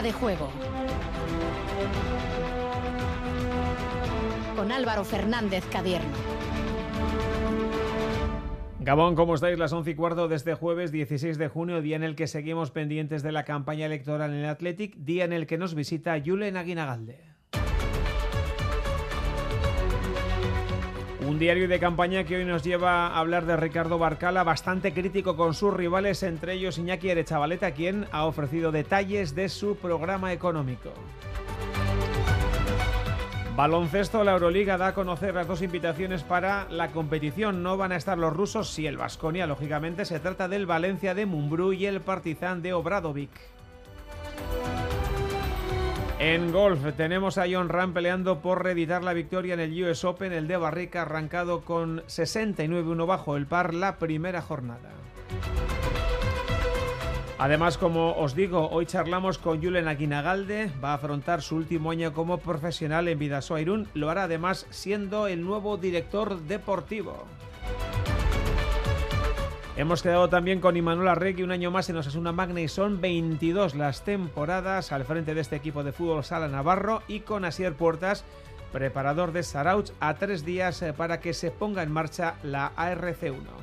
De juego. Con Álvaro Fernández Cadierno. Gabón, ¿cómo estáis? Las 11 y cuarto de este jueves 16 de junio, día en el que seguimos pendientes de la campaña electoral en el Athletic, día en el que nos visita Julen Aguinagalde. Un diario de campaña que hoy nos lleva a hablar de Ricardo Barcala, bastante crítico con sus rivales, entre ellos Iñaki Erechavaleta, quien ha ofrecido detalles de su programa económico. Baloncesto, la Euroliga da a conocer las dos invitaciones para la competición. No van a estar los rusos, si el Vasconia, lógicamente, se trata del Valencia de Mumbrú y el Partizan de Obradovic. En golf tenemos a John Ram peleando por reeditar la victoria en el US Open, el de Barrica arrancado con 69-1 bajo el par la primera jornada. Además, como os digo, hoy charlamos con Julen Aguinagalde, va a afrontar su último año como profesional en Vidasoa Irún, lo hará además siendo el nuevo director deportivo. Hemos quedado también con Imanuel Arregui un año más en Osasuna Magna y son 22 las temporadas al frente de este equipo de fútbol Sala Navarro y con Asier Puertas, preparador de Sarauch, a tres días eh, para que se ponga en marcha la ARC1.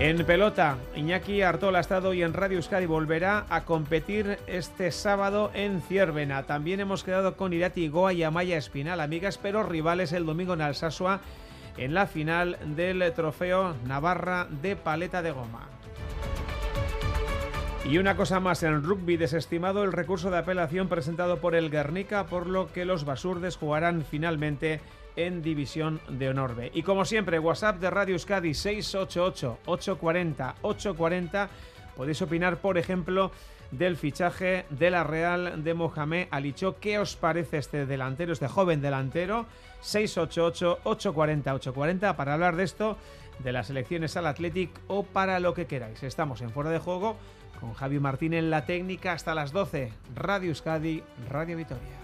En pelota, Iñaki Artola ha estado y en Radio Euskadi volverá a competir este sábado en Ciervena. También hemos quedado con Irati Goa y Amaya Espinal, amigas pero rivales el domingo en Alsasua en la final del trofeo Navarra de paleta de goma. Y una cosa más, en rugby desestimado el recurso de apelación presentado por el Guernica, por lo que los basurdes jugarán finalmente en División de Honor. Y como siempre, WhatsApp de Radio Euskadi 688-840-840. Podéis opinar, por ejemplo, del fichaje de la Real de Mohamed Alicho. ¿Qué os parece este delantero, este joven delantero? 688-840-840 para hablar de esto, de las elecciones al Athletic o para lo que queráis. Estamos en Fuera de Juego con Javi Martín en la técnica hasta las 12. Radio Euskadi, Radio Vitoria.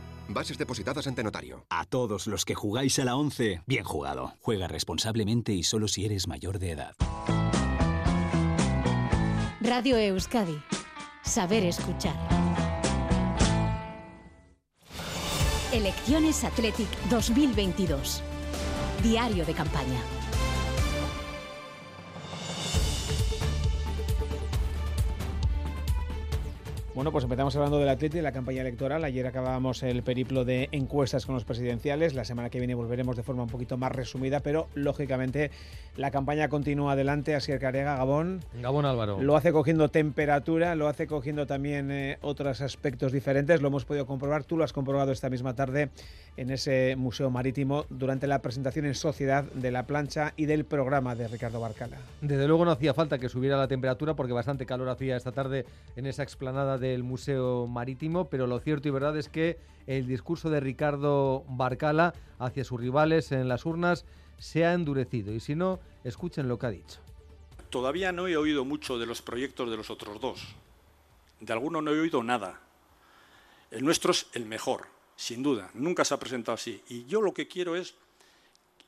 Bases depositadas ante notario. A todos los que jugáis a la 11, bien jugado. Juega responsablemente y solo si eres mayor de edad. Radio Euskadi. Saber escuchar. Elecciones Athletic 2022. Diario de campaña. Bueno, pues empezamos hablando del Atleti y la campaña electoral. Ayer acabábamos el periplo de encuestas con los presidenciales. La semana que viene volveremos de forma un poquito más resumida, pero lógicamente la campaña continúa adelante. Así que Carega, Gabón. Gabón Álvaro. Lo hace cogiendo temperatura, lo hace cogiendo también eh, otros aspectos diferentes. Lo hemos podido comprobar. Tú lo has comprobado esta misma tarde en ese museo marítimo durante la presentación en sociedad de la plancha y del programa de Ricardo Barcala. Desde luego no hacía falta que subiera la temperatura porque bastante calor hacía esta tarde en esa explanada del Museo Marítimo, pero lo cierto y verdad es que el discurso de Ricardo Barcala hacia sus rivales en las urnas se ha endurecido y si no, escuchen lo que ha dicho. Todavía no he oído mucho de los proyectos de los otros dos. De alguno no he oído nada. El nuestro es el mejor, sin duda. Nunca se ha presentado así. Y yo lo que quiero es,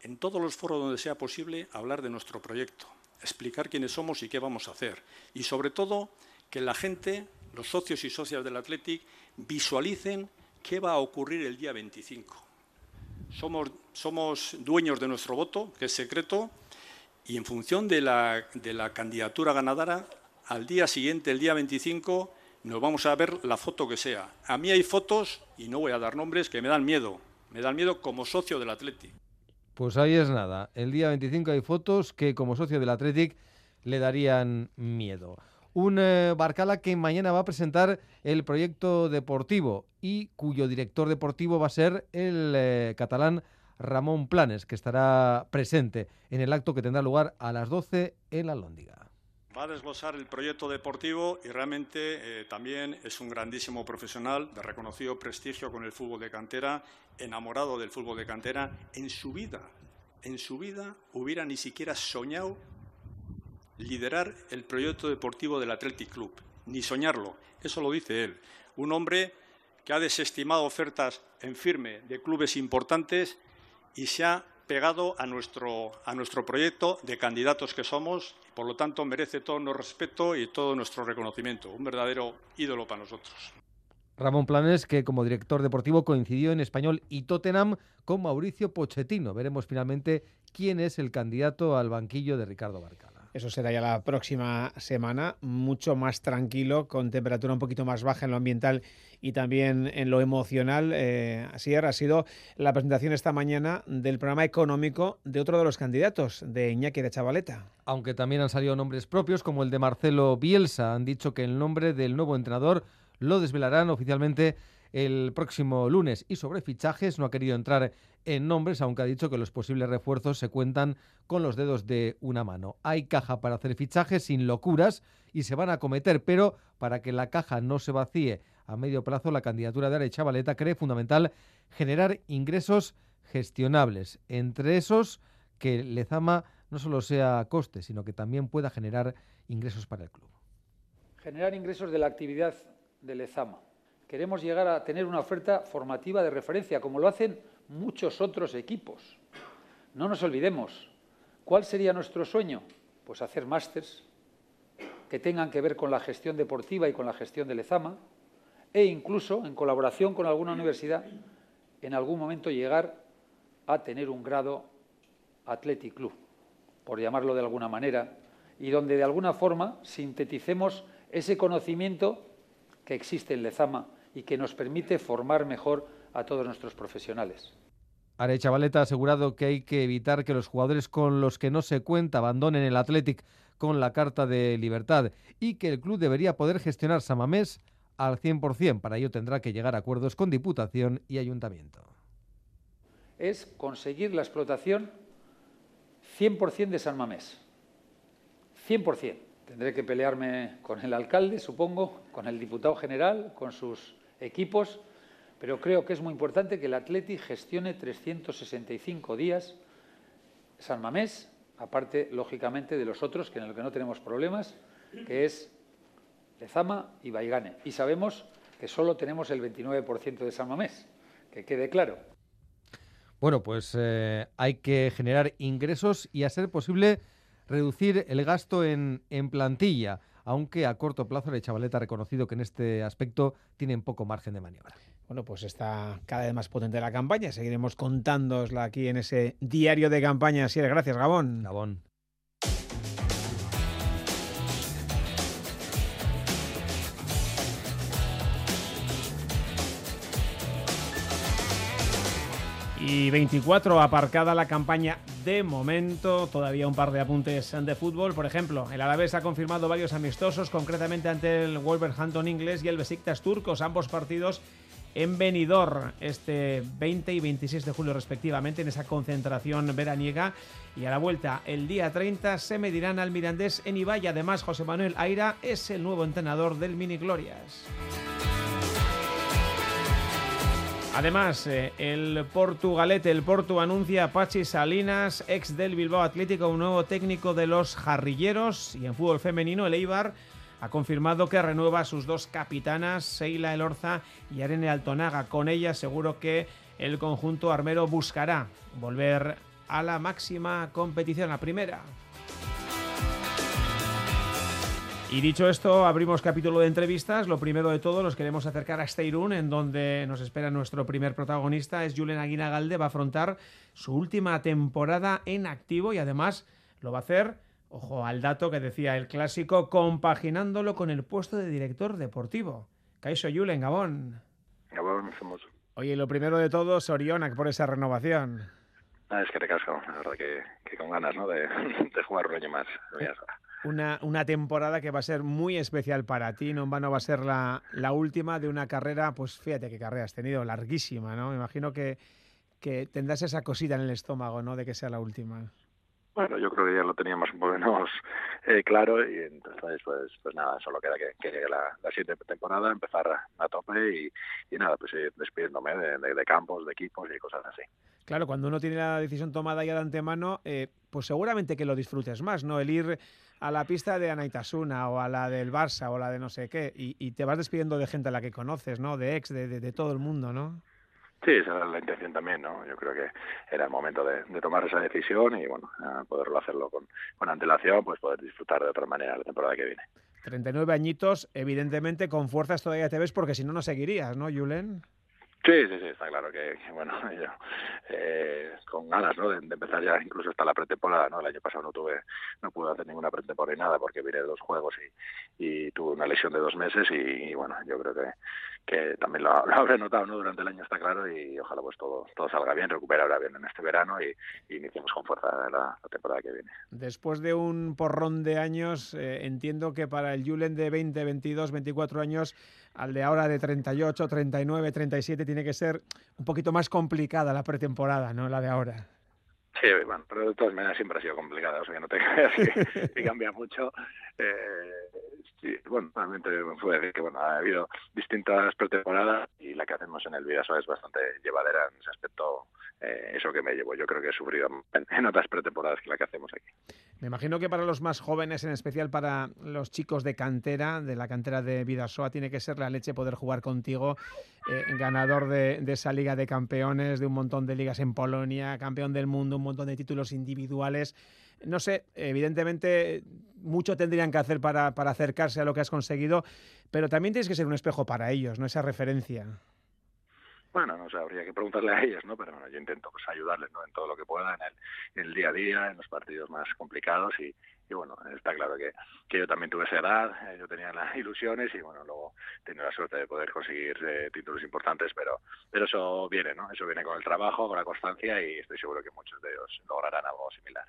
en todos los foros donde sea posible, hablar de nuestro proyecto, explicar quiénes somos y qué vamos a hacer. Y sobre todo, que la gente los socios y socias del Athletic visualicen qué va a ocurrir el día 25. Somos, dueños de nuestro voto, que es secreto, y en función de la, de la candidatura ganadora, al día siguiente, el día 25, nos vamos a ver la foto que sea. A mí hay fotos, y no voy a dar nombres, que me dan miedo. Me dan miedo como socio del Athletic. Pues ahí es nada. El día 25 hay fotos que como socio del Athletic le darían miedo un eh, Barcala que mañana va a presentar el proyecto deportivo y cuyo director deportivo va a ser el eh, catalán Ramón Planes, que estará presente en el acto que tendrá lugar a las 12 en la Lóndiga. Va a desglosar el proyecto deportivo y realmente eh, también es un grandísimo profesional de reconocido prestigio con el fútbol de cantera, enamorado del fútbol de cantera. En su vida, en su vida hubiera ni siquiera soñado liderar el proyecto deportivo del Athletic Club, ni soñarlo. Eso lo dice él. Un hombre que ha desestimado ofertas en firme de clubes importantes y se ha pegado a nuestro, a nuestro proyecto de candidatos que somos y, por lo tanto, merece todo nuestro respeto y todo nuestro reconocimiento. Un verdadero ídolo para nosotros. Ramón Planes, que como director deportivo coincidió en Español y Tottenham con Mauricio Pochettino. Veremos finalmente quién es el candidato al banquillo de Ricardo Barca. Eso será ya la próxima semana, mucho más tranquilo, con temperatura un poquito más baja en lo ambiental y también en lo emocional. Eh, así ha sido la presentación esta mañana del programa económico de otro de los candidatos, de Iñaki de Chavaleta. Aunque también han salido nombres propios, como el de Marcelo Bielsa. Han dicho que el nombre del nuevo entrenador lo desvelarán oficialmente el próximo lunes. Y sobre fichajes no ha querido entrar en nombres, aunque ha dicho que los posibles refuerzos se cuentan con los dedos de una mano. Hay caja para hacer fichajes sin locuras y se van a cometer, pero para que la caja no se vacíe a medio plazo, la candidatura de Are Chavaleta cree fundamental generar ingresos gestionables. Entre esos, que Lezama no solo sea coste, sino que también pueda generar ingresos para el club. Generar ingresos de la actividad de Lezama. Queremos llegar a tener una oferta formativa de referencia, como lo hacen muchos otros equipos. No nos olvidemos, ¿cuál sería nuestro sueño? Pues hacer másters que tengan que ver con la gestión deportiva y con la gestión de Lezama e incluso, en colaboración con alguna universidad, en algún momento llegar a tener un grado Athletic Club, por llamarlo de alguna manera, y donde de alguna forma sinteticemos ese conocimiento que existe en Lezama y que nos permite formar mejor a todos nuestros profesionales. Are Chavaleta ha asegurado que hay que evitar que los jugadores con los que no se cuenta abandonen el Athletic con la carta de libertad y que el club debería poder gestionar Samamés al 100%. Para ello tendrá que llegar a acuerdos con Diputación y Ayuntamiento. Es conseguir la explotación 100% de San Mamés. 100%. Tendré que pelearme con el alcalde, supongo, con el diputado general, con sus equipos, pero creo que es muy importante que el Atleti gestione 365 días San Mamés, aparte, lógicamente, de los otros, que en los que no tenemos problemas, que es Lezama y Baigane. Y sabemos que solo tenemos el 29% de San Mamés, que quede claro. Bueno, pues eh, hay que generar ingresos y, a ser posible, reducir el gasto en, en plantilla, aunque a corto plazo el Chavaleta ha reconocido que en este aspecto tienen poco margen de maniobra. Bueno, pues está cada vez más potente la campaña. Seguiremos contándosla aquí en ese diario de campaña. Así es, gracias, Gabón. Gabón. Y 24, aparcada la campaña de momento. Todavía un par de apuntes de fútbol. Por ejemplo, el Alavés ha confirmado varios amistosos, concretamente ante el Wolverhampton inglés y el Besiktas turcos. Ambos partidos en Benidorm este 20 y 26 de julio respectivamente en esa concentración veraniega y a la vuelta el día 30 se medirán al Mirandés en Ibai. Además, José Manuel Aira es el nuevo entrenador del Mini Glorias. Además, eh, el Portugalete, el Porto anuncia a Pachi Salinas, ex del Bilbao Atlético, un nuevo técnico de los jarrilleros y en fútbol femenino el Eibar ha confirmado que renueva a sus dos capitanas, Seila Elorza y Arene Altonaga. Con ella seguro que el conjunto armero buscará volver a la máxima competición, la primera. Y dicho esto, abrimos capítulo de entrevistas. Lo primero de todo, nos queremos acercar a Steirun, en donde nos espera nuestro primer protagonista. Es Julen Aguinagalde, va a afrontar su última temporada en activo y además lo va a hacer Ojo al dato que decía el clásico, compaginándolo con el puesto de director deportivo. Caixo Julen, Gabón. Gabón, somos. Oye, lo primero de todo, Sorionak, por esa renovación. Ah, es que te casco, la verdad que, con ganas, ¿no? De, jugar un año más. Una, una, temporada que va a ser muy especial para ti, ¿no? no va a ser la, la, última de una carrera, pues fíjate qué carrera has tenido, larguísima, ¿no? Me imagino que, que tendrás esa cosita en el estómago, ¿no? De que sea la última. Bueno, yo creo que ya lo teníamos un poco menos eh, claro y entonces pues pues nada, solo queda que, llegue la, la, siguiente temporada, empezar a, tope y, y, nada, pues ir despidiéndome de, campos, de equipos y cosas así. Claro, cuando uno tiene la decisión tomada ya de antemano, eh, pues seguramente que lo disfrutes más, ¿no? El ir a la pista de Anaitasuna o a la del Barça o la de no sé qué y, y te vas despidiendo de gente a la que conoces, ¿no? De ex, de, de todo el mundo, ¿no? Sí, esa era la intención también, ¿no? Yo creo que era el momento de, tomar esa decisión y, bueno, poderlo hacerlo con, con, antelación, pues poder disfrutar de otra manera la temporada que viene. 39 añitos, evidentemente con fuerzas todavía te ves porque si no, no seguirías, ¿no, Julen? Sí, sí, sí, está claro que, bueno, yo, eh, con ganas, ¿no? De, empezar ya incluso hasta la pretemporada, ¿no? El año pasado no tuve, no pude hacer ninguna pretemporada y nada porque vine de dos juegos y, y tuve una lesión de dos meses y, bueno, yo creo que, que también lo, lo, habré notado, ¿no? Durante el año está claro y ojalá pues todo, todo salga bien, recupere ahora bien en este verano y, iniciemos con fuerza la, la, temporada que viene. Después de un porrón de años, eh, entiendo que para el Julen de 20, 22, 24 años, al de ahora de 38, 39, 37, tiene que ser un poquito más complicada la pretemporada, ¿no? La de ahora. Sí, bueno, pero de todas maneras siempre ha sido complicada, o sea que no te creas que, que cambia mucho. Eh, sí, bueno, realmente me puedo decir que bueno, ha habido distintas pretemporadas y la que hacemos en el Vidasoa es bastante llevadera en ese aspecto, eh, eso que me llevo. Yo creo que he sufrido en, otras pretemporadas que la que hacemos aquí. Me imagino que para los más jóvenes, en especial para los chicos de cantera, de la cantera de Vidasoa, tiene que ser la leche poder jugar contigo, eh, ganador de, esa Liga de Campeones, de un montón de ligas en Polonia, campeón del mundo, un montón de títulos individuales. No sé, evidentemente mucho tendrían que hacer para, para acercarse a lo que has conseguido, pero también tienes que ser un espejo para ellos, ¿no? Esa referencia. Bueno, no sé, habría que preguntarle a ellos, ¿no? Pero bueno, yo intento pues ayudarles, ¿no? En todo lo que pueda, en el, en el día a día, en los partidos más complicados y, y bueno, está claro que, yo también tuve esa edad, eh, yo tenía las ilusiones y bueno, luego tenido la suerte de poder conseguir eh, títulos importantes, pero, pero eso viene, ¿no? Eso viene con el trabajo, con la constancia y estoy seguro que muchos de ellos lograrán algo similar.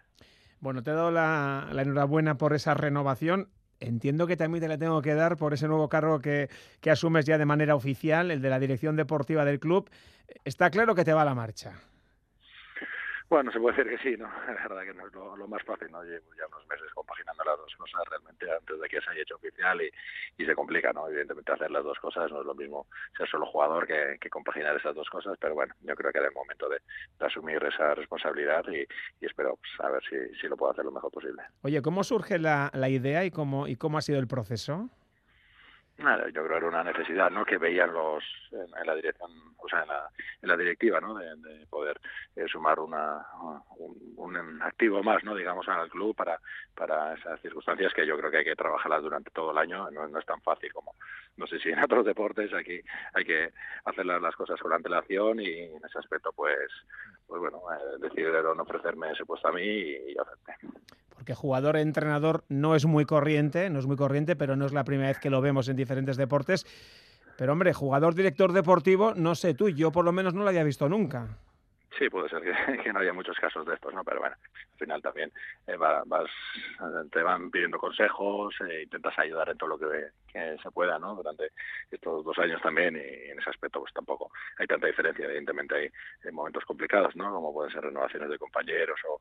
Bueno, te he dado la, enhorabuena por esa renovación entiendo que también te la tengo que dar por ese nuevo cargo que, que, asumes ya de manera oficial, el de la dirección deportiva del club. Está claro que te va la marcha. Bueno, se puede decir que sí, ¿no? La verdad que no es lo, más fácil, ¿no? Llevo ya unos meses compaginando las dos cosas realmente antes de que se haya hecho oficial y, se complica, ¿no? Evidentemente hacer las dos cosas no es lo mismo ser solo jugador que, que compaginar esas dos cosas, pero bueno, yo creo que era el momento de, de asumir esa responsabilidad y, y espero pues, a ver si, si, lo puedo hacer lo mejor posible. Oye, ¿cómo surge la, la idea y cómo, y cómo ha sido el proceso? Nada, yo creo que era una necesidad, ¿no? Que veían los en, la dirección, o sea, en la, en la directiva, ¿no? De, de poder eh, sumar una un, un, activo más, ¿no? Digamos al club para para esas circunstancias que yo creo que hay que trabajarlas durante todo el año. No, no es tan fácil como no sé si en otros deportes aquí hay que hacer las cosas con antelación y en ese aspecto, pues, pues bueno, eh, ofrecerme ese puesto a mí y, y acepté porque jugador entrenador no es muy corriente, no es muy corriente, pero no es la primera vez que lo vemos en diferentes deportes. Pero hombre, jugador director deportivo, no sé tú, yo por lo menos no lo había visto nunca. Sí, puede ser que, no haya muchos casos de estos, ¿no? Pero bueno, al final también eh, va, vas, te van pidiendo consejos, eh, intentas ayudar en todo lo que, se pueda, ¿no? Durante estos dos años también y en ese aspecto pues tampoco hay tanta diferencia. Evidentemente hay, hay momentos complicados, ¿no? Como pueden ser renovaciones de compañeros o,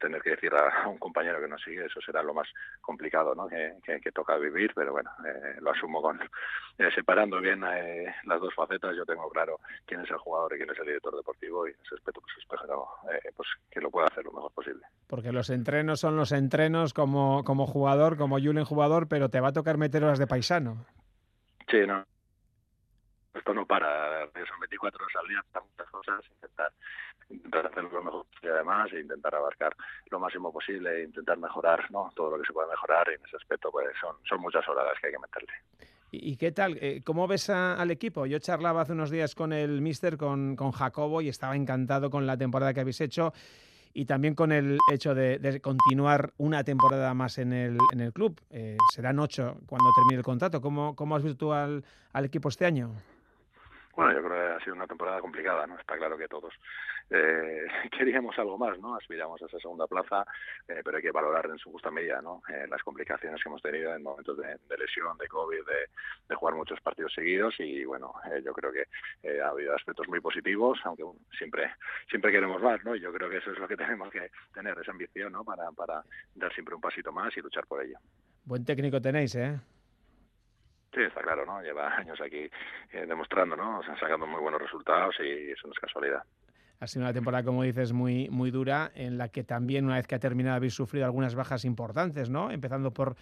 tener que decir a, un compañero que no sigue, eso será lo más complicado, ¿no? Que, toca vivir, pero bueno, eh, lo asumo con eh, separando bien eh, las dos facetas. Yo tengo claro quién es el jugador y quién es el director deportivo y ese aspecto pues espero eh, pues que lo pueda hacer lo mejor posible. Porque los entrenos son los entrenos como, como jugador, como Julen jugador, pero te va a tocar meter horas de paisano. Sí, no. Esto no para, son 24 horas al día, muchas cosas, intentar intentar hacerlo lo mejor posible además e intentar abarcar lo máximo posible e intentar mejorar ¿no? todo lo que se pueda mejorar y en ese aspecto pues son, son muchas horas las que hay que meterle. ¿Y qué tal? Eh, ¿Cómo ves a, al equipo? Yo charlaba hace unos días con el mister, con, con Jacobo, y estaba encantado con la temporada que habéis hecho y también con el hecho de, de continuar una temporada más en el, en el club. Eh, serán ocho cuando termine el contrato. ¿Cómo, cómo has visto tú al, al equipo este año? Bueno, yo creo que ha sido una temporada complicada, ¿no? Está claro que todos eh, queríamos algo más, ¿no? Aspiramos a esa segunda plaza, eh, pero hay que valorar en su justa medida, ¿no? Eh, las complicaciones que hemos tenido en momentos de, lesión, de COVID, de, jugar muchos partidos seguidos y, bueno, yo creo que ha habido aspectos muy positivos, aunque siempre siempre queremos más, ¿no? Y yo creo que eso es lo que tenemos que tener, esa ambición, ¿no? Para, para dar siempre un pasito más y luchar por ello. Buen técnico tenéis, ¿eh? Sí, está claro, ¿no? Lleva años aquí eh, demostrando, ¿no? Sacando muy buenos resultados y eso no es casualidad. Ha sido una temporada, como dices, muy, muy dura, en la que también, una vez que ha terminado, habéis sufrido algunas bajas importantes, ¿no? Empezando por,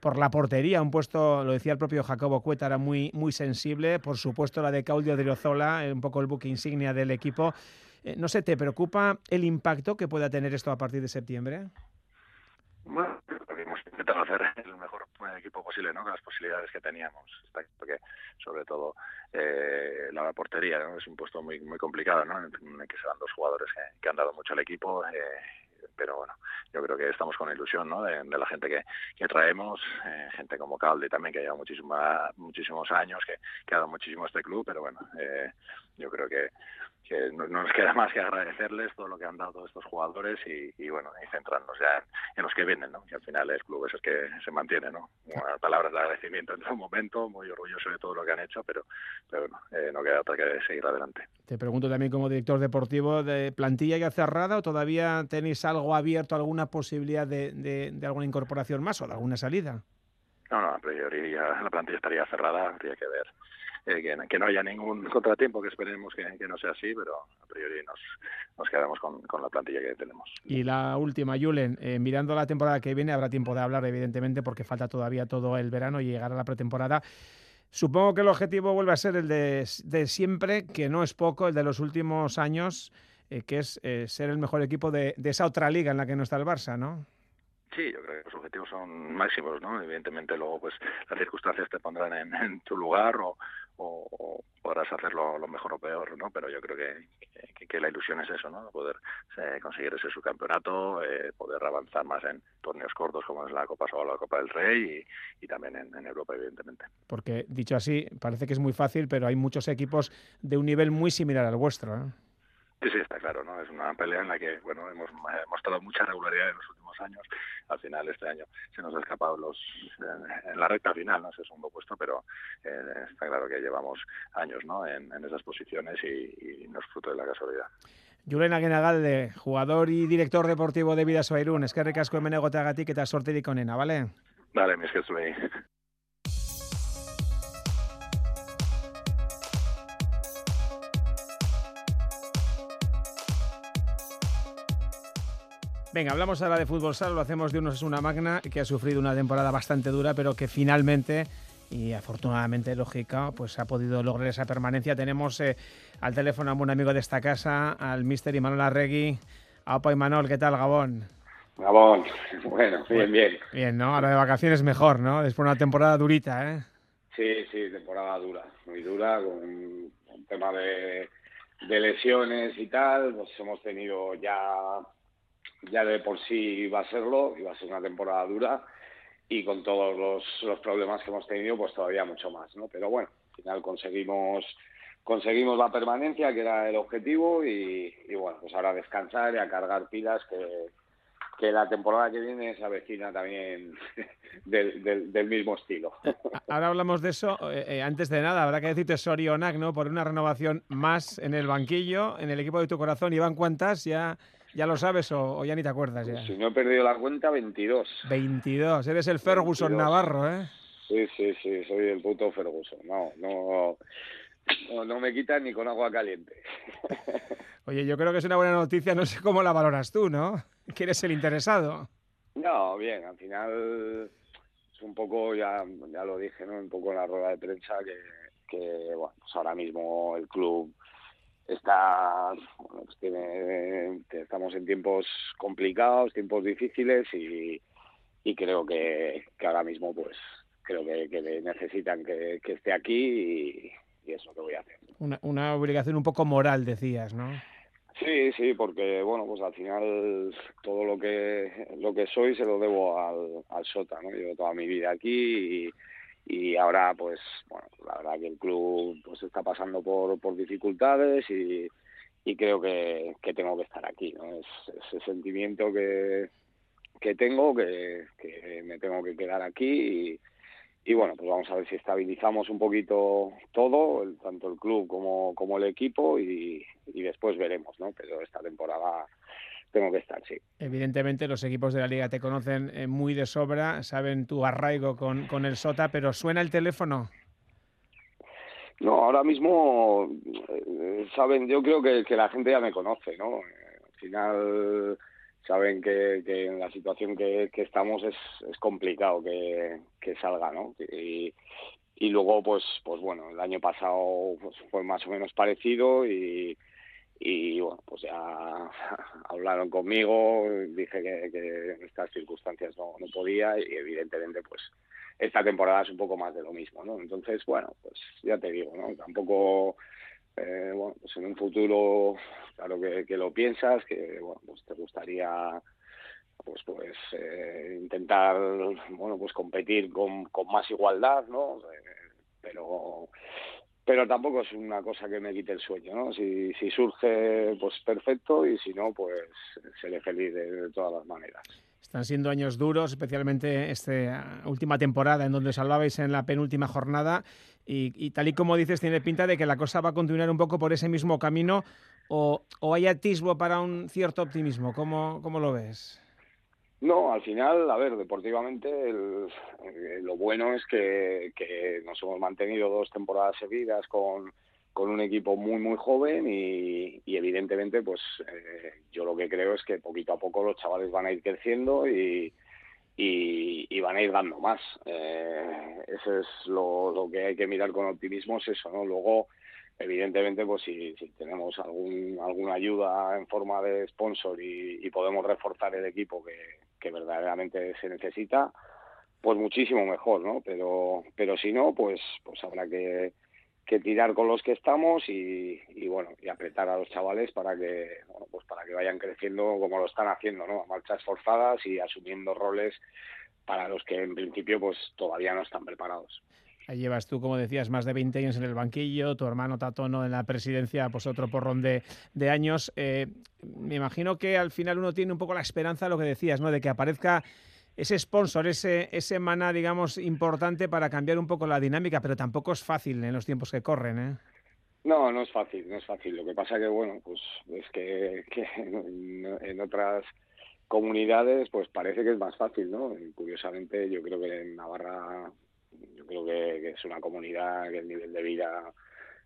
por la portería, un puesto, lo decía el propio Jacobo Cueta, era muy, muy sensible. Por supuesto, la de Claudio Driozola, eh, un poco el buque insignia del equipo. Eh, no sé, ¿te preocupa el impacto que pueda tener esto a partir de septiembre? Bueno, hemos intentado hacer el mejor equipo posible, ¿no? Con las posibilidades que teníamos. Porque, sobre todo, eh, la portería ¿no? es un puesto muy muy complicado, ¿no? En que se dan dos jugadores que, han dado mucho al equipo. Eh, pero bueno, yo creo que estamos con ilusión ¿no? de, la gente que, que traemos, eh, gente como Calde también, que lleva muchísima, muchísimos años, que, que ha dado muchísimo a este club, pero bueno, eh, yo creo que que no, nos queda más que agradecerles todo lo que han dado estos jugadores y, bueno, y centrarnos ya en, los que vienen, ¿no? Y al final el club es el que se mantiene, ¿no? palabras de agradecimiento en todo momento, muy orgulloso de todo lo que han hecho, pero, pero bueno, eh, no queda otra que seguir adelante. Te pregunto también como director deportivo, ¿de plantilla ya cerrada o todavía tenéis algo abierto, alguna posibilidad de, de, alguna incorporación más o de alguna salida? No, no, a priori ya la plantilla estaría cerrada, habría que ver eh, que, no haya ningún contratiempo, que esperemos que, no sea así, pero a priori nos, nos quedamos con, la plantilla que tenemos. Y la última, Julen, eh, mirando la temporada que viene, habrá tiempo de hablar, evidentemente, porque falta todavía todo el verano y llegar a la pretemporada. Supongo que el objetivo vuelve a ser el de, siempre, que no es poco, el de los últimos años, eh, que es ser el mejor equipo de, de esa otra liga en la que no está el Barça, ¿no? Sí, yo creo que los objetivos son máximos, ¿no? Evidentemente luego pues las circunstancias te pondrán en, tu lugar o, o, podrás hacerlo lo mejor o peor, ¿no? Pero yo creo que, la ilusión es eso, ¿no? Poder eh, conseguir ese subcampeonato, eh, poder avanzar más en torneos cortos como es la Copa o la Copa del Rey y, también en, Europa, evidentemente. Porque, dicho así, parece que es muy fácil, pero hay muchos equipos de un nivel muy similar al vuestro, ¿eh? Sí, sí, está claro, ¿no? Es una pelea en la que, bueno, hemos mostrado mucha regularidad en los últimos años. Al final, este año se nos ha escapado los en, la recta final, ¿no? Ese segundo puesto, pero eh, está claro que llevamos años, ¿no? En, esas posiciones y, no es fruto de la casualidad. Julen Aguenagalde, jugador y director deportivo de Vidas Bairún. Es que recasco en Menegotagati que te has sortido con Nena, ¿vale? Dale, mis que Venga, hablamos ahora de fútbol sala, lo hacemos de unos una magna que ha sufrido una temporada bastante dura, pero que finalmente y afortunadamente, lógica, pues ha podido lograr esa permanencia. Tenemos eh, al teléfono a un amigo de esta casa, al mister Imanol Arregui. Apa Imanol, ¿qué tal, Gabón? Gabón, bueno, bien, bien. Bien, ¿no? Ahora de vacaciones mejor, ¿no? Después de una temporada durita, ¿eh? Sí, sí, temporada dura, muy dura, con un tema de, de lesiones y tal. Pues hemos tenido ya ya de por sí iba a serlo, iba a ser una temporada dura y con todos los, problemas que hemos tenido, pues todavía mucho más, ¿no? Pero bueno, al final conseguimos conseguimos la permanencia, que era el objetivo, y, bueno, pues ahora descansar y a cargar pilas, que, que la temporada que viene se avecina también del, del, mismo estilo. Ahora hablamos de eso. Eh, eh, antes de nada, habrá que decirte Sorionac, ¿no? Por una renovación más en el banquillo, en el equipo de tu corazón. Iván, ¿cuántas ya ¿Ya lo sabes o, ya ni te acuerdas ya? Si no he perdido la cuenta, 22. 22, eres el Ferguson Navarro, ¿eh? Sí, sí, sí, soy el puto Ferguson. No, no, no, me quitan ni con agua caliente. Oye, yo creo que es una buena noticia, no sé cómo la valoras tú, ¿no? Que eres el interesado. No, bien, al final es un poco, ya, ya lo dije, ¿no? Un poco en la rueda de prensa que, que bueno, pues ahora mismo el club está pues tiene, estamos en tiempos complicados, tiempos difíciles y, y creo que, que, ahora mismo pues creo que, que necesitan que, esté aquí y, eso que voy a hacer. Una, una obligación un poco moral, decías, ¿no? Sí, sí, porque bueno, pues al final todo lo que lo que soy se lo debo al, al Sota, ¿no? Llevo toda mi vida aquí y, y ahora pues bueno la verdad que el club pues está pasando por, por dificultades y, y creo que, que tengo que estar aquí, ¿no? Es ese sentimiento que, que tengo, que, que me tengo que quedar aquí y, y bueno, pues vamos a ver si estabilizamos un poquito todo, el, tanto el club como, como el equipo y, y después veremos, ¿no? Pero esta temporada tengo que estar, sí. Evidentemente los equipos de la liga te conocen eh, muy de sobra, saben tu arraigo con, con el Sota, pero ¿suena el teléfono? No, ahora mismo eh, saben, yo creo que, que, la gente ya me conoce, ¿no? Al final saben que, que en la situación que, que estamos es, es complicado que, que salga, ¿no? Y, y luego, pues, pues bueno, el año pasado pues, fue más o menos parecido y, y bueno, pues ya hablaron conmigo, dije que, en estas circunstancias no, no podía y evidentemente pues esta temporada es un poco más de lo mismo, ¿no? Entonces, bueno, pues ya te digo, ¿no? Tampoco, eh, bueno, pues en un futuro, claro que, que, lo piensas, que, bueno, pues te gustaría, pues, pues eh, intentar, bueno, pues competir con, con más igualdad, ¿no? Eh, pero pero tampoco es una cosa que me quite el sueño, ¿no? Si, si surge, pues perfecto, y si no, pues seré feliz de, todas las maneras. Están siendo años duros, especialmente esta última temporada en donde salvabais en la penúltima jornada y, y, tal y como dices, tiene pinta de que la cosa va a continuar un poco por ese mismo camino o, o hay atisbo para un cierto optimismo. ¿Cómo, cómo lo ves? No, al final, a ver, deportivamente el, eh, lo bueno es que, nos hemos mantenido dos temporadas seguidas con, un equipo muy muy joven y, evidentemente pues eh, yo lo que creo es que poquito a poco los chavales van a ir creciendo y, y, y van a ir dando más. Eh, eso es lo, lo, que hay que mirar con optimismo es eso no luego evidentemente pues si, si tenemos algún alguna ayuda en forma de sponsor y, y podemos reforzar el equipo que, que verdaderamente se necesita pues muchísimo mejor no pero pero si no pues pues habrá que tirar con los que estamos y, y, bueno y apretar a los chavales para que bueno, pues para que vayan creciendo como lo están haciendo no a marchas forzadas y asumiendo roles para los que en principio pues todavía no están preparados llevas tú, como decías, más de 20 años en el banquillo, tu hermano Tatono en la presidencia, pues otro porrón de, años. Eh, me imagino que al final uno tiene un poco la esperanza, lo que decías, ¿no? De que aparezca ese sponsor, ese, maná, digamos, importante para cambiar un poco la dinámica, pero tampoco es fácil en los tiempos que corren, ¿eh? No, no es fácil, no es fácil. Lo que pasa que, bueno, pues es que, en, otras comunidades pues parece que es más fácil, ¿no? Curiosamente yo creo que en Navarra, yo creo que, es una comunidad que el nivel de vida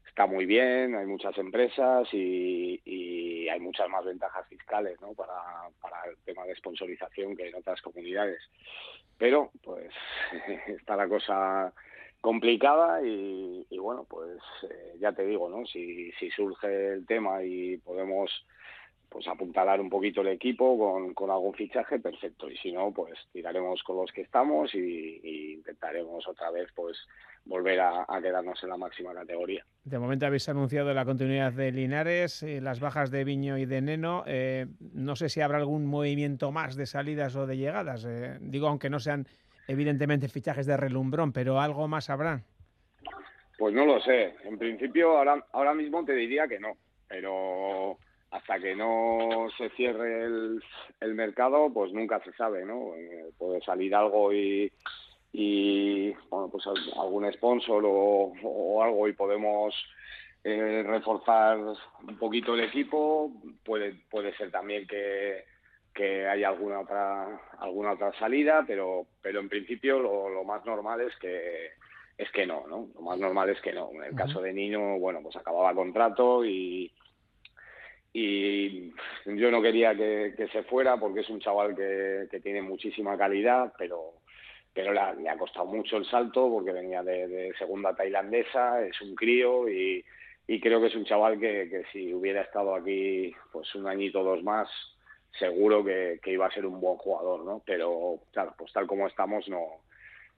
está muy bien, hay muchas empresas y, y, hay muchas más ventajas fiscales ¿no? para, para el tema de sponsorización que en otras comunidades. Pero, pues, está la cosa complicada y, y bueno, pues eh, ya te digo, ¿no? Si, si surge el tema y podemos pues apuntalar un poquito el equipo con, con, algún fichaje, perfecto. Y si no, pues tiraremos con los que estamos y, y intentaremos otra vez pues volver a, a, quedarnos en la máxima categoría. De momento habéis anunciado la continuidad de Linares, eh, las bajas de Viño y de Neno. Eh, no sé si habrá algún movimiento más de salidas o de llegadas. Eh, digo, aunque no sean evidentemente fichajes de relumbrón, pero algo más habrá. Pues no lo sé. En principio, ahora, ahora mismo te diría que no, pero hasta que no se cierre el, el mercado, pues nunca se sabe, ¿no? Eh, puede salir algo y, y bueno, pues algún sponsor o, o algo y podemos eh, reforzar un poquito el equipo. Puede, puede ser también que, que haya alguna otra, alguna otra salida, pero, pero en principio lo, lo más normal es que es que no, ¿no? Lo más normal es que no. En el caso de Niño, bueno, pues acababa contrato y, y yo no quería que, se fuera porque es un chaval que, tiene muchísima calidad, pero pero le ha, le ha, costado mucho el salto porque venía de, segunda tailandesa, es un crío y, y creo que es un chaval que, que, si hubiera estado aquí pues un añito o dos más, seguro que, que, iba a ser un buen jugador, ¿no? Pero claro, pues tal como estamos no,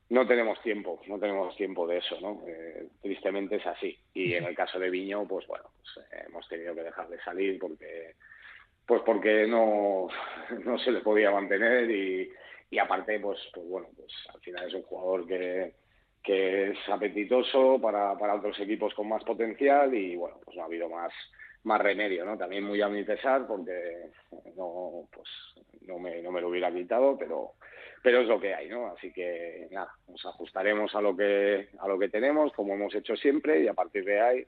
no tenemos tiempo, no tenemos tiempo de eso, ¿no? Eh, tristemente es así. Y en el caso de Viño, pues bueno, pues, eh, hemos tenido que dejarle salir porque, pues porque no, no se le podía mantener y, y aparte, pues, pues bueno, pues al final es un jugador que, que es apetitoso para, para otros equipos con más potencial y bueno, pues no ha habido más, más remedio, ¿no? También muy a mi pesar porque no, pues no me, no me lo hubiera quitado, pero pero es lo que hay, ¿no? Así que nada, nos ajustaremos a lo que a lo que tenemos, como hemos hecho siempre, y a partir de ahí,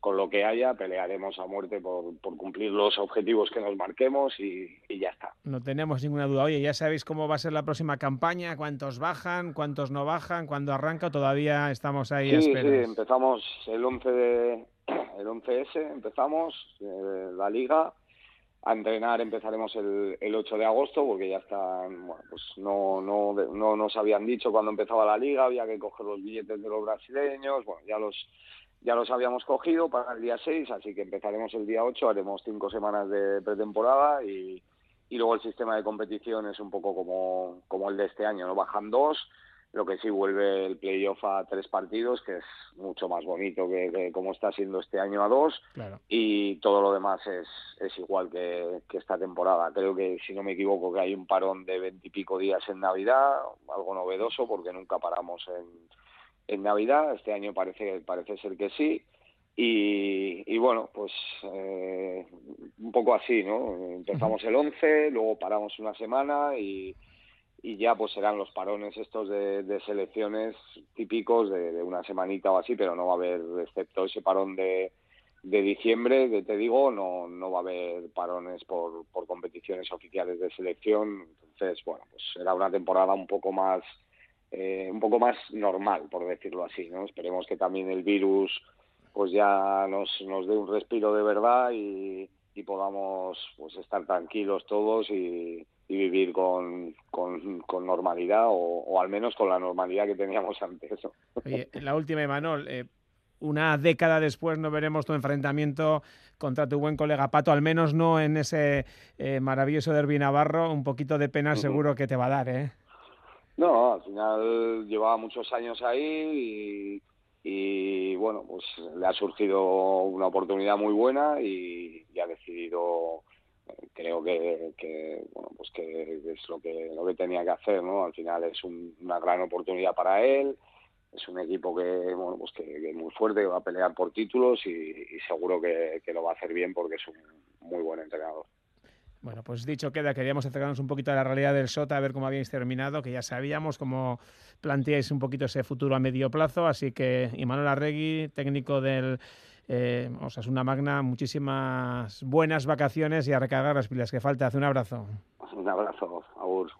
con lo que haya, pelearemos a muerte por, por cumplir los objetivos que nos marquemos y, ya está. No tenemos ninguna duda. Oye, ya sabéis cómo va a ser la próxima campaña, cuántos bajan, cuántos no bajan, cuándo arranca, todavía estamos ahí sí, Sí, empezamos el 11 de el 11S, empezamos eh, la liga a entrenar empezaremos el, el 8 de agosto porque ya están, bueno, pues no, no, no nos habían dicho cuando empezaba la liga, había que coger los billetes de los brasileños, bueno, ya los ya los habíamos cogido para el día 6, así que empezaremos el día 8, haremos cinco semanas de pretemporada y, y luego el sistema de competición es un poco como, como el de este año, ¿no? Bajan dos, lo que sí vuelve el playoff a tres partidos, que es mucho más bonito que, como está siendo este año a dos, y todo lo demás es, es igual que, esta temporada. Creo que, si no me equivoco, que hay un parón de veintipico días en Navidad, algo novedoso porque nunca paramos en, en Navidad, este año parece, parece ser que sí, y, y, bueno, pues eh, un poco así, ¿no? Empezamos el 11, luego paramos una semana y, y ya pues serán los parones estos de, selecciones típicos de, una semanita o así, pero no va a haber, excepto ese parón de, de diciembre, que te digo, no, no va a haber parones por, por competiciones oficiales de selección. Entonces, bueno, pues será una temporada un poco más eh, un poco más normal, por decirlo así, ¿no? Esperemos que también el virus pues ya nos, nos dé un respiro de verdad y, y podamos pues estar tranquilos todos y, y vivir con, con, normalidad o, al menos con la normalidad que teníamos antes. Oye, la última, Emanuel, eh, una década después no veremos tu enfrentamiento contra tu buen colega Pato, al menos no en ese eh, maravilloso derbi navarro, un poquito de pena seguro que te va a dar, ¿eh? No, al final llevaba muchos años ahí y, bueno, pues le ha surgido una oportunidad muy buena y ha decidido creo que, bueno pues que es lo que lo que tenía que hacer no al final es una gran oportunidad para él es un equipo que bueno pues que, es muy fuerte que va a pelear por títulos y, seguro que, lo va a hacer bien porque es un muy buen entrenador bueno, pues dicho queda, queríamos acercarnos un poquito a la realidad del SOTA, a ver cómo habíais terminado, que ya sabíamos cómo planteáis un poquito ese futuro a medio plazo, así que Imanol Arregui, técnico del eh, o sea, es una magna, muchísimas buenas vacaciones y a recargar las pilas que falta. Hace un abrazo. Un abrazo, Agur.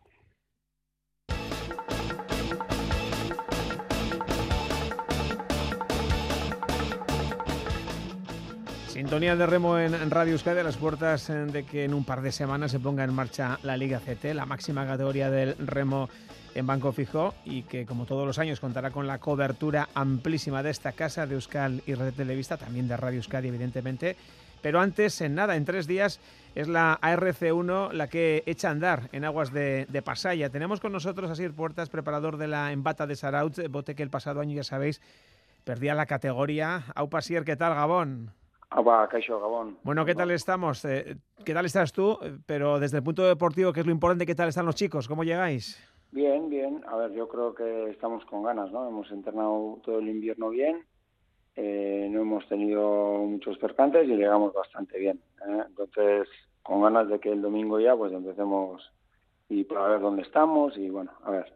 Sintonía de remo en Radio Euskadi a las puertas de que en un par de semanas se ponga en marcha la Liga CT, la máxima categoría del remo en Banco Fijo y que como todos los años contará con la cobertura amplísima de esta casa de Euskal y Red Televista, también de Radio Euskadi evidentemente. Pero antes, en nada, en tres días, es la ARC1 la que echa a andar en aguas de, Pasaya. Tenemos con nosotros a Sir Puertas, preparador de la embata de Saraut, bote que el pasado año, ya sabéis, perdía la categoría. Aupa Sier, ¿qué tal, Gabón? Gabón. Bueno, ¿qué tal estamos? Eh, ¿Qué tal estás tú? Pero desde el punto deportivo, ¿qué es lo importante, ¿qué tal están los chicos? ¿Cómo llegáis? Bien, bien. A ver, yo creo que estamos con ganas, ¿no? Hemos entrenado todo el invierno bien, eh, no hemos tenido muchos percantes y llegamos bastante bien. ¿eh? Entonces, con ganas de que el domingo ya pues empecemos y para ver dónde estamos y bueno, a ver.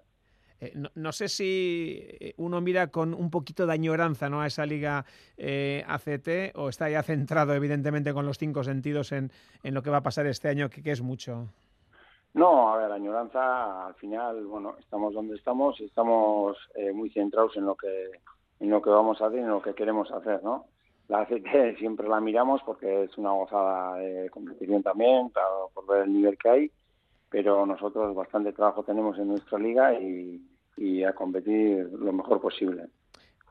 Eh, no, sé si uno mira con un poquito de añoranza ¿no? a esa liga ACT o está ya centrado evidentemente con los cinco sentidos en, en lo que va a pasar este año, que es mucho. No, a ver, añoranza, al final, bueno, estamos donde estamos y estamos eh, muy centrados en lo que en lo que vamos a hacer y en lo que queremos hacer, ¿no? La ACT siempre la miramos porque es una gozada de competición también, por ver el nivel que hay, pero nosotros bastante trabajo tenemos en nuestra liga y, y a competir lo mejor posible.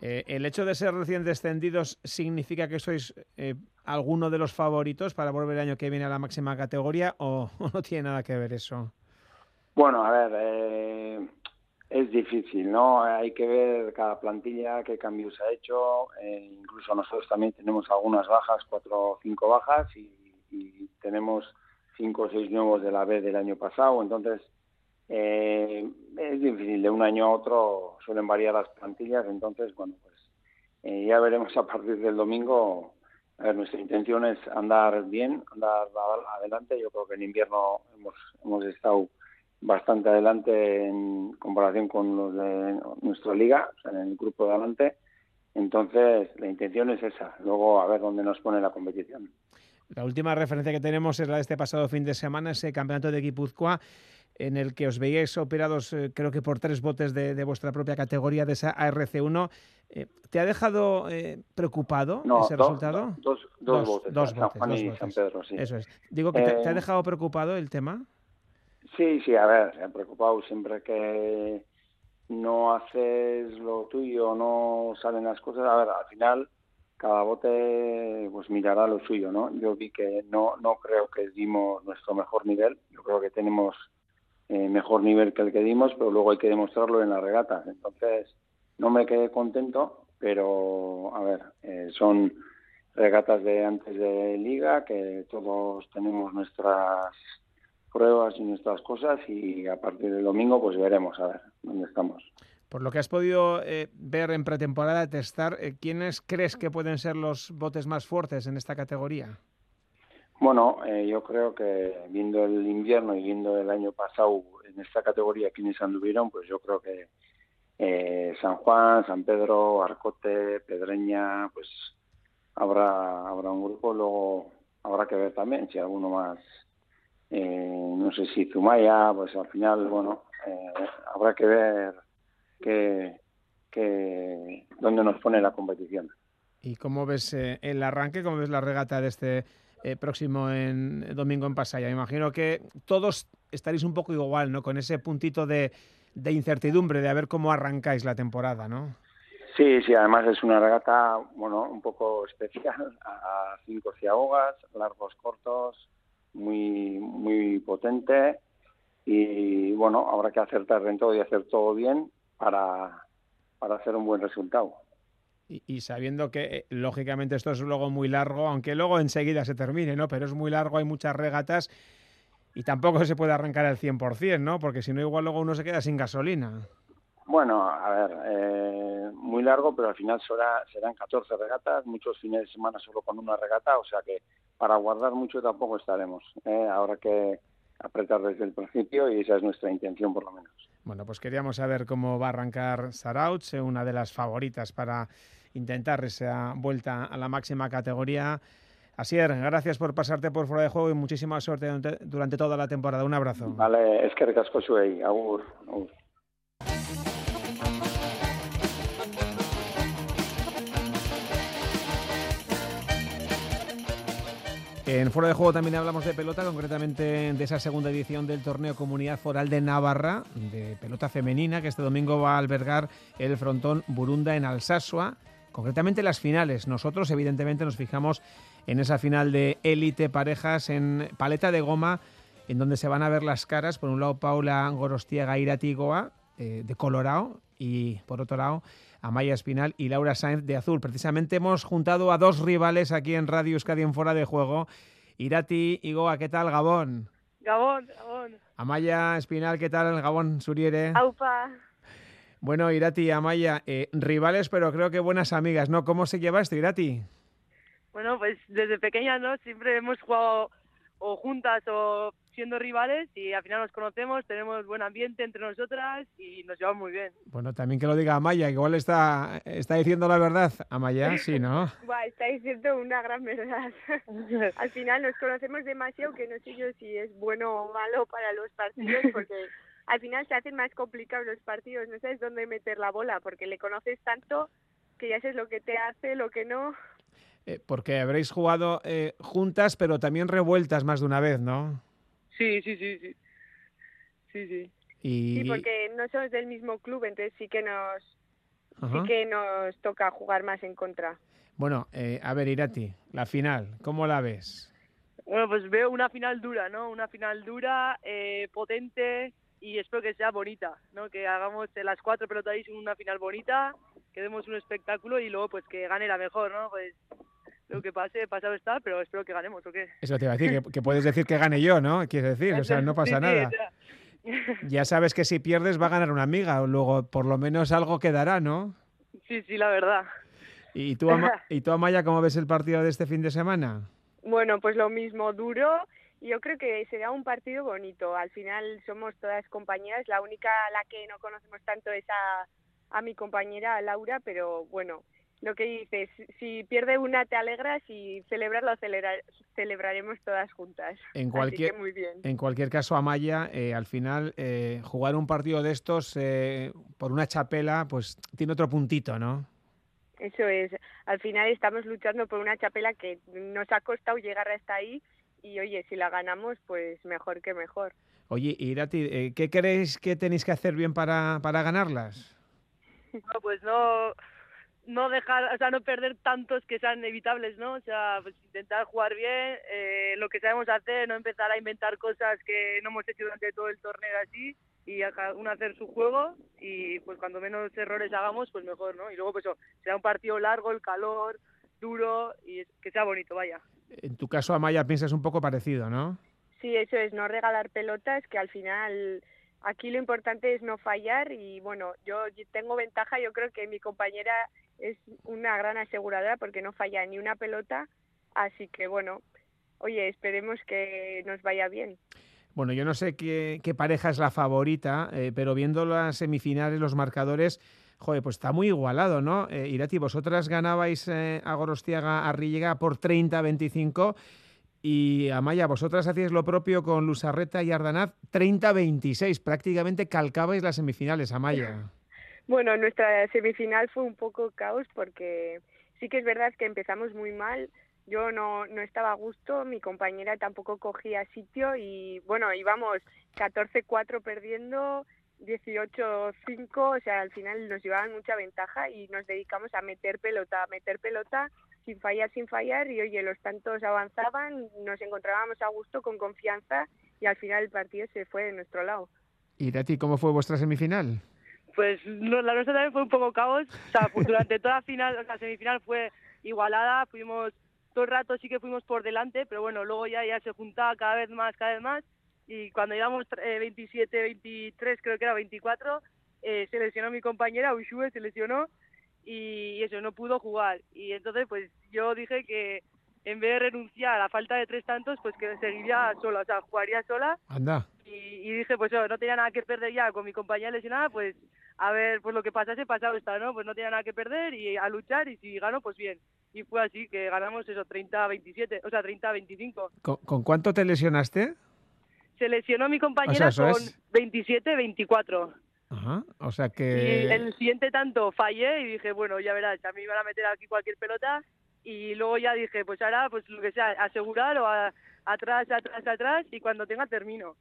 Eh, ¿El hecho de ser recién descendidos significa que sois eh, alguno de los favoritos para volver el año que viene a la máxima categoría o, no tiene nada que ver eso? Bueno, a ver, eh, es difícil, ¿no? Hay que ver cada plantilla qué cambios ha hecho. incluso nosotros también tenemos algunas bajas, cuatro o cinco bajas y, y tenemos cinco o seis nuevos de la B del año pasado. Entonces, eh, es difícil, de un año a otro suelen variar las plantillas, entonces, bueno, pues eh, ya veremos a partir del domingo. A ver, nuestra intención es andar bien, andar adelante. Yo creo que en invierno hemos, hemos estado bastante adelante en comparación con los de nuestra liga, o sea, en el grupo de adelante. Entonces, la intención es esa. Luego, a ver dónde nos pone la competición. La última referencia que tenemos es la de este pasado fin de semana, ese campeonato de Guipúzcoa en el que os veíais operados, eh, creo que por tres botes de, vuestra propia categoría, de esa ARC1. Eh, ¿Te ha dejado eh, preocupado ese resultado? Dos, dos, botes, dos botes, San Pedro, sí. Eso es. Digo que te, ha dejado preocupado el tema. Sí, sí, a ver, ha preocupado siempre que no haces lo tuyo, no salen las cosas. A ver, al final cada bote pues mirará lo suyo, ¿no? Yo vi que no no creo que dimos nuestro mejor nivel. Yo creo que tenemos eh, mejor nivel que el que dimos, pero luego hay que demostrarlo en la regata. Entonces, no me quedé contento, pero a ver, eh, son regatas de antes de liga, que todos tenemos nuestras pruebas y nuestras cosas y a partir del domingo pues veremos a ver dónde estamos. Por lo que has podido eh, ver en pretemporada, testar, ¿quiénes crees que pueden ser los botes más fuertes en esta categoría? Bueno, eh, yo creo que viendo el invierno y viendo el año pasado en esta categoría quienes anduvieron, pues yo creo que eh, San Juan, San Pedro, Arcote, Pedreña, pues habrá habrá un grupo. Luego habrá que ver también si alguno más, eh, no sé si Zumaya, pues al final, bueno, habrá que ver que, que dónde nos pone la competición. ¿Y cómo ves el arranque? ¿Cómo ves la regata de este eh, próximo en domingo en Pasaya. Me imagino que todos estaréis un poco igual, ¿no? Con ese puntito de, incertidumbre de a ver cómo arrancáis la temporada, ¿no? Sí, sí, además es una regata, bueno, un poco especial, a cinco ciabogas, largos, cortos, muy, muy potente y, bueno, habrá que acertar en todo y hacer todo bien para, para hacer un buen resultado y, sabiendo que eh, lógicamente esto es luego muy largo, aunque luego enseguida se termine, ¿no? Pero es muy largo, hay muchas regatas y tampoco se puede arrancar al 100%, ¿no? Porque si no, igual luego uno se queda sin gasolina. Bueno, a ver, eh, muy largo, pero al final será, serán 14 regatas, muchos fines de semana solo con una regata, o sea que para guardar mucho tampoco estaremos. ¿eh? Habrá que apretar desde el principio y esa es nuestra intención por lo menos. Bueno, pues queríamos saber cómo va a arrancar Sarauch, una de las favoritas para intentar esa vuelta a la máxima categoría. Asier, gracias por pasarte por fuera de juego y muchísima suerte durante toda la temporada. Un abrazo. Vale, es que recasco. Agur, agur. En Fuera de Juego también hablamos de pelota, concretamente de esa segunda edición del torneo Comunidad Foral de Navarra, de pelota femenina, que este domingo va a albergar el frontón Burunda en Alsasua concretamente las finales. Nosotros, evidentemente, nos fijamos en esa final de élite parejas en paleta de goma, en donde se van a ver las caras. Por un lado, Paula Gorostiega Iratigoa, eh, de Colorado, y por otro lado, Amaya Espinal y Laura Sainz de Azul. Precisamente hemos juntado a dos rivales aquí en Radio Euskadi en Fuera de Juego. Irati Igoa, ¿qué tal, Gabón? Gabón, Gabón. Amaya Espinal, ¿qué tal, Gabón Suriere? Aupa. Bueno, Irati y Amaya, eh, rivales, pero creo que buenas amigas, ¿no? ¿Cómo se lleva esto, Irati? Bueno, pues desde pequeña, ¿no? Siempre hemos jugado o juntas o siendo rivales y al final nos conocemos, tenemos buen ambiente entre nosotras y nos llevamos muy bien. Bueno, también que lo diga Amaya, que igual está, está diciendo la verdad. Amaya, sí, ¿no? está diciendo una gran verdad. al final nos conocemos demasiado que no sé yo si es bueno o malo para los partidos porque al final se hacen más complicados los partidos, no sabes dónde meter la bola, porque le conoces tanto que ya sabes lo que te hace, lo que no. Eh, porque habréis jugado eh, juntas, pero también revueltas más de una vez, ¿no? Sí, sí, sí, sí. Sí, sí. Sí, porque no somos del mismo club, entonces sí que nos, sí que nos toca jugar más en contra. Bueno, eh, a ver, Irati, la final, ¿cómo la ves? Bueno, pues veo una final dura, ¿no? Una final dura, potente, y espero que sea bonita, ¿no? Que hagamos las cuatro pelotas una final bonita, que demos un espectáculo y luego pues que gane la mejor, ¿no? Pues lo que pase, pasado está, pero espero que ganemos, ¿o qué? Eso te iba a decir, que, puedes decir que gane yo, ¿no? Quieres decir, o sea, no pasa nada. Ya sabes que si pierdes va a ganar una amiga, o luego por lo menos algo quedará, ¿no? Sí, sí, la verdad. ¿Y tú, ¿Y tú, Amaya, cómo ves el partido de este fin de semana? Bueno, pues lo mismo, duro. Yo creo que será un partido bonito. Al final somos todas compañeras. La única a la que no conocemos tanto es a, a mi compañera Laura, pero bueno, lo que dices, si pierde una te alegras y celebrarlo celebraremos todas juntas. En cualquier, muy bien. En cualquier caso, Amaya, eh, al final eh, jugar un partido de estos eh, por una chapela, pues tiene otro puntito, ¿no? Eso es. Al final estamos luchando por una chapela que nos ha costado llegar hasta ahí y oye, si la ganamos, pues mejor que mejor. Oye, Irati, ¿qué creéis que tenéis que hacer bien para, para ganarlas? No, pues no no dejar, o sea, no perder tantos que sean evitables, ¿no? O sea, pues intentar jugar bien, eh, lo que sabemos hacer, no empezar a inventar cosas que no hemos hecho durante todo el torneo así y a cada uno hacer su juego y pues cuando menos errores hagamos, pues mejor, ¿no? Y luego pues eso, sea un partido largo, el calor, duro y que sea bonito, vaya. En tu caso, Amaya, piensas un poco parecido, ¿no? Sí, eso es, no regalar pelotas, que al final aquí lo importante es no fallar y bueno, yo tengo ventaja, yo creo que mi compañera es una gran aseguradora porque no falla ni una pelota, así que bueno, oye, esperemos que nos vaya bien. Bueno, yo no sé qué, pareja es la favorita, eh, pero viendo las semifinales, los marcadores, joder, pues está muy igualado, ¿no? Eh, Irati, vosotras ganabais eh, a Gorostiaga, a por 30-25 y Amaya, vosotras hacíais lo propio con Lusarreta y Ardanaz 30-26, prácticamente calcabais las semifinales, Amaya. Bueno, nuestra semifinal fue un poco caos porque sí que es verdad que empezamos muy mal. Yo no, no estaba a gusto, mi compañera tampoco cogía sitio y bueno, íbamos 14-4 perdiendo, 18-5, o sea, al final nos llevaban mucha ventaja y nos dedicamos a meter pelota, a meter pelota sin fallar, sin fallar y oye, los tantos avanzaban, nos encontrábamos a gusto, con confianza y al final el partido se fue de nuestro lado. ¿Y de ti cómo fue vuestra semifinal? Pues la nuestra también fue un poco caos. O sea, pues durante toda la final, o sea, semifinal fue igualada. Fuimos todo el rato sí que fuimos por delante, pero bueno, luego ya, ya se juntaba cada vez más, cada vez más. Y cuando íbamos 27, 23, creo que era 24, eh, se lesionó mi compañera, Ushue se lesionó y eso, no pudo jugar. Y entonces, pues yo dije que en vez de renunciar a la falta de tres tantos, pues que seguiría sola, o sea, jugaría sola. Anda. Y, dije, pues no tenía nada que perder ya con mi compañera lesionada, pues a ver, pues lo que pasase, pasado está, ¿no? Pues no tenía nada que perder y a luchar y si gano, pues bien. Y fue así, que ganamos eso, 30-27, o sea, 30-25. ¿Con, cuánto te lesionaste? Se lesionó mi compañera con 27-24. Ajá, o sea que... Y el siguiente tanto fallé y dije, bueno, ya verás, a mí me van a meter aquí cualquier pelota y luego ya dije, pues ahora, pues lo que sea, asegurar o atrás, atrás, atrás y cuando tenga termino.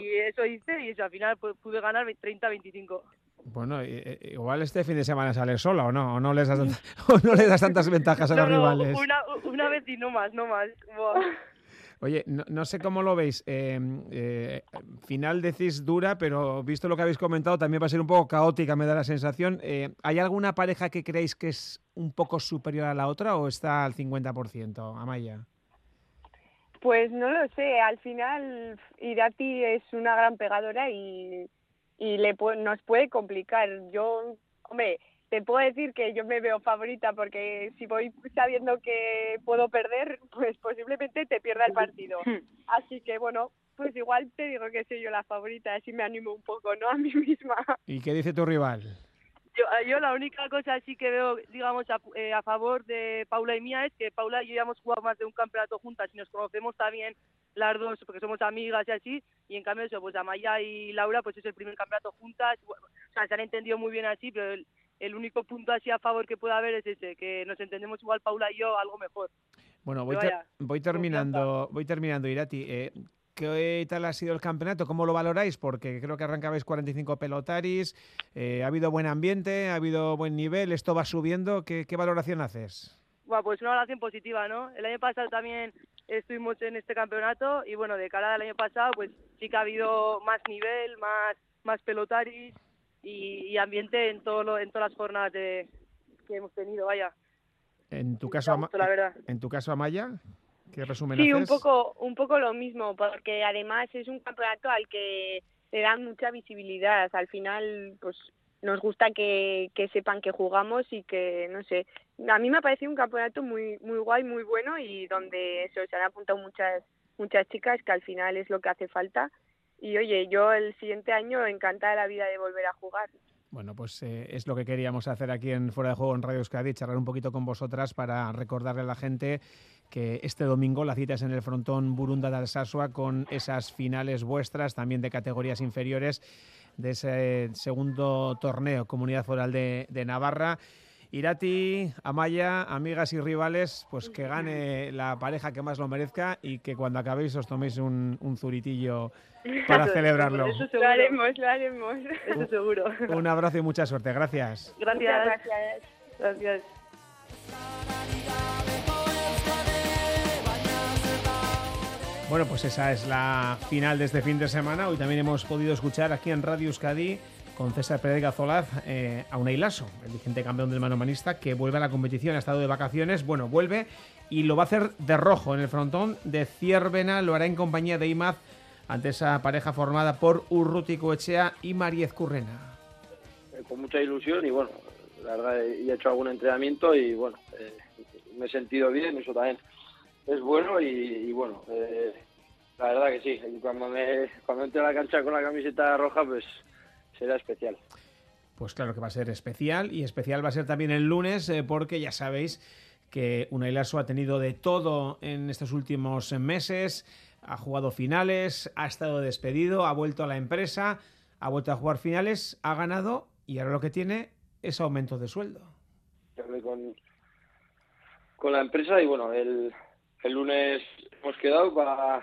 Y eso hice y eso, al final pude ganar 30-25. Bueno, igual este fin de semana sales sola o no, o no les das, no le das tantas ventajas a los rivales. Una, una vez y no más, no más. Oye, no, sé cómo lo veis. Em, eh, final decís dura, pero visto lo que habéis comentado, también va a ser un poco caótica, me da la sensación. Eh, ¿Hay alguna pareja que creéis que es un poco superior a la otra o está al 50%, Amaya? Pues no lo sé. Al final, Irati es una gran pegadora y, y le, nos puede complicar. Yo, hombre, te puedo decir que yo me veo favorita porque si voy sabiendo que puedo perder, pues posiblemente te pierda el partido. Así que bueno, pues igual te digo que soy yo la favorita, así me animo un poco, ¿no? A mí misma. ¿Y qué dice tu rival? Yo, yo la única cosa sí que veo, digamos, a, eh, a, favor de Paula y mía es que Paula y yo ya hemos jugado más de un campeonato juntas y nos conocemos también las dos porque somos amigas y así, y en cambio eso, pues Amaya y Laura pues es el primer campeonato juntas, o sea, se han entendido muy bien así, pero el, el único punto así a favor que puede haber es ese, que nos entendemos igual Paula y yo algo mejor. Bueno, voy, voy terminando, voy terminando, Irati. Eh, ¿Qué tal ha sido el campeonato? ¿Cómo lo valoráis? Porque creo que arrancabais 45 pelotaris, eh, ha habido buen ambiente, ha habido buen nivel, esto va subiendo. ¿Qué, valoración haces? Bueno, pues una valoración positiva, ¿no? El año pasado también estuvimos en este campeonato y bueno, de cara al año pasado, pues sí que ha habido más nivel, más, más pelotaris, y, ambiente en todo en todas las jornadas que hemos tenido, vaya. En tu caso, la verdad. en tu caso Amaya, ¿qué resumen Sí, un poco un poco lo mismo, porque además es un campeonato al que le dan mucha visibilidad. Al final, pues nos gusta que, que sepan que jugamos y que, no sé, a mí me ha parecido un campeonato muy muy guay, muy bueno y donde eso, se han apuntado muchas muchas chicas que al final es lo que hace falta. Y oye, yo el siguiente año encantada de la vida de volver a jugar. Bueno, pues eh, es lo que queríamos hacer aquí en Fuera de Juego en Radio Euskadi, charlar un poquito con vosotras para recordarle a la gente que este domingo la cita es en el frontón Burunda de Alsasua con esas finales vuestras, también de categorías inferiores de ese segundo torneo Comunidad Foral de, de Navarra. Irati, Amaya, amigas y rivales, pues que gane la pareja que más lo merezca y que cuando acabéis os toméis un, un zuritillo para celebrarlo. lo haremos, lo haremos. Eso seguro. Un abrazo y mucha suerte. Gracias. Gracias. Gracias. Gracias. Bueno, pues esa es la final de este fin de semana. Hoy también hemos podido escuchar aquí en Radio Euskadi con César Pérez Gazolaz eh, a Unai Lasso, el vigente campeón del manomanista, que vuelve a la competición, ha estado de vacaciones, bueno, vuelve y lo va a hacer de rojo en el frontón de Ciervena, lo hará en compañía de Imaz ante esa pareja formada por Urruti Coechea y Mariez Currena. Eh, con mucha ilusión y bueno, la verdad he hecho algún entrenamiento y bueno, eh, me he sentido bien, eso también es bueno y, y bueno, eh, la verdad que sí, cuando me cuando entre a la cancha con la camiseta roja pues será especial. Pues claro que va a ser especial y especial va a ser también el lunes eh, porque ya sabéis que Unai Lasso ha tenido de todo en estos últimos meses, ha jugado finales, ha estado despedido, ha vuelto a la empresa, ha vuelto a jugar finales, ha ganado y ahora lo que tiene es aumento de sueldo. Con, la empresa y bueno, el, el lunes hemos quedado para,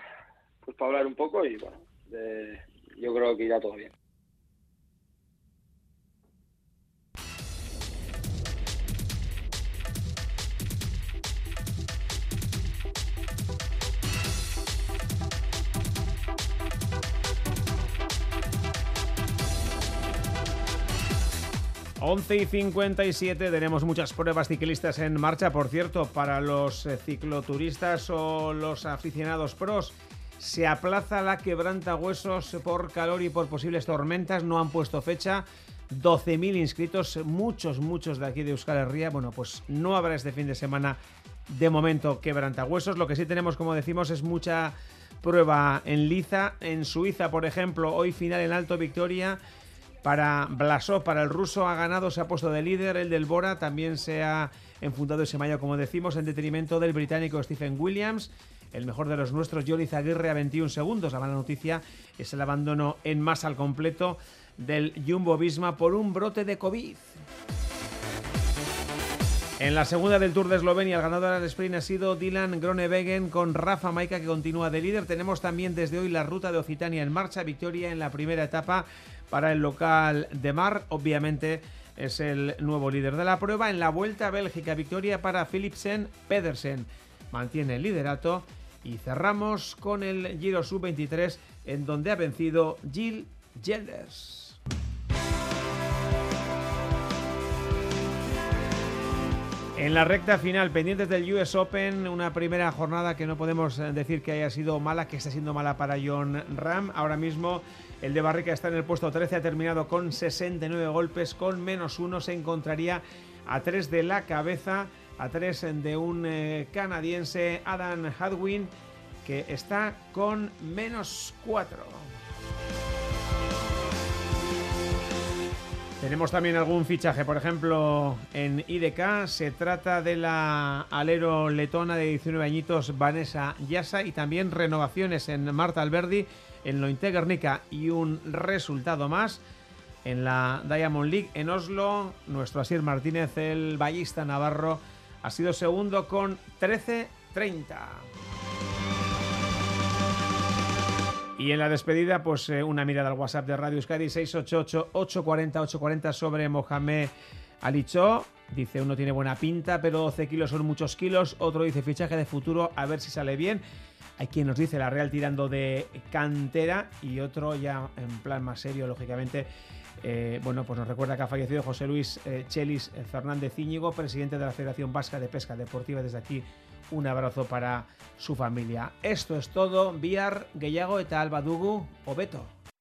pues, para hablar un poco y bueno, yo creo que irá todo bien. Once y 57 tenemos muchas pruebas ciclistas en marcha, por cierto, para los eh, cicloturistas o los aficionados pros. Se aplaza la quebranta huesos por calor y por posibles tormentas, no han puesto fecha. 12.000 inscritos, muchos, muchos de aquí de Euskal Herria. Bueno, pues no habrá este fin de semana de momento quebrantahuesos. Lo que sí tenemos, como decimos, es mucha prueba en liza. En Suiza, por ejemplo, hoy final en Alto Victoria para Blasov, para el ruso, ha ganado, se ha puesto de líder. El del Bora también se ha enfundado ese mayo, como decimos, en detrimento del británico Stephen Williams. El mejor de los nuestros, Johnny Zaguirre, a 21 segundos. La mala noticia es el abandono en masa al completo del Jumbo Visma por un brote de COVID. En la segunda del Tour de Eslovenia, el ganador del sprint ha sido Dylan Gronewegen con Rafa Maica que continúa de líder. Tenemos también desde hoy la ruta de Occitania en marcha, victoria en la primera etapa para el local de Mar. Obviamente es el nuevo líder de la prueba. En la vuelta a Bélgica, victoria para Philipsen Pedersen. Mantiene el liderato. Y cerramos con el Giro Sub-23 en donde ha vencido Jill Gelders. En la recta final, pendientes del US Open, una primera jornada que no podemos eh, decir que haya sido mala, que está siendo mala para John Ram. Ahora mismo el de Barrica está en el puesto 13, ha terminado con 69 golpes, con menos uno se encontraría a 3 de la cabeza, a 3 de un eh, canadiense, Adam Hadwin, que está con menos 4. Tenemos también algún fichaje, por ejemplo, en IDK se trata de la alero letona de 19 añitos Vanessa Yasa y también renovaciones en Marta Alberdi, en Lointe Guernica y un resultado más en la Diamond League en Oslo. Nuestro Asier Martínez, el ballista navarro, ha sido segundo con 13-30. Y en la despedida, pues eh, una mirada al WhatsApp de Radio Euskadi 688-840-840 sobre Mohamed Alicho. Dice, uno tiene buena pinta, pero 12 kilos son muchos kilos. Otro dice, fichaje de futuro, a ver si sale bien. Hay quien nos dice la Real tirando de cantera y otro ya en plan más serio, lógicamente. Eh, bueno, pues nos recuerda que ha fallecido José Luis eh, Chelis Fernández Íñigo, presidente de la Federación Vasca de Pesca Deportiva. Desde aquí, un abrazo para su familia. Esto es todo. Biar, Gehiago eta Alba Dugu, Obeto.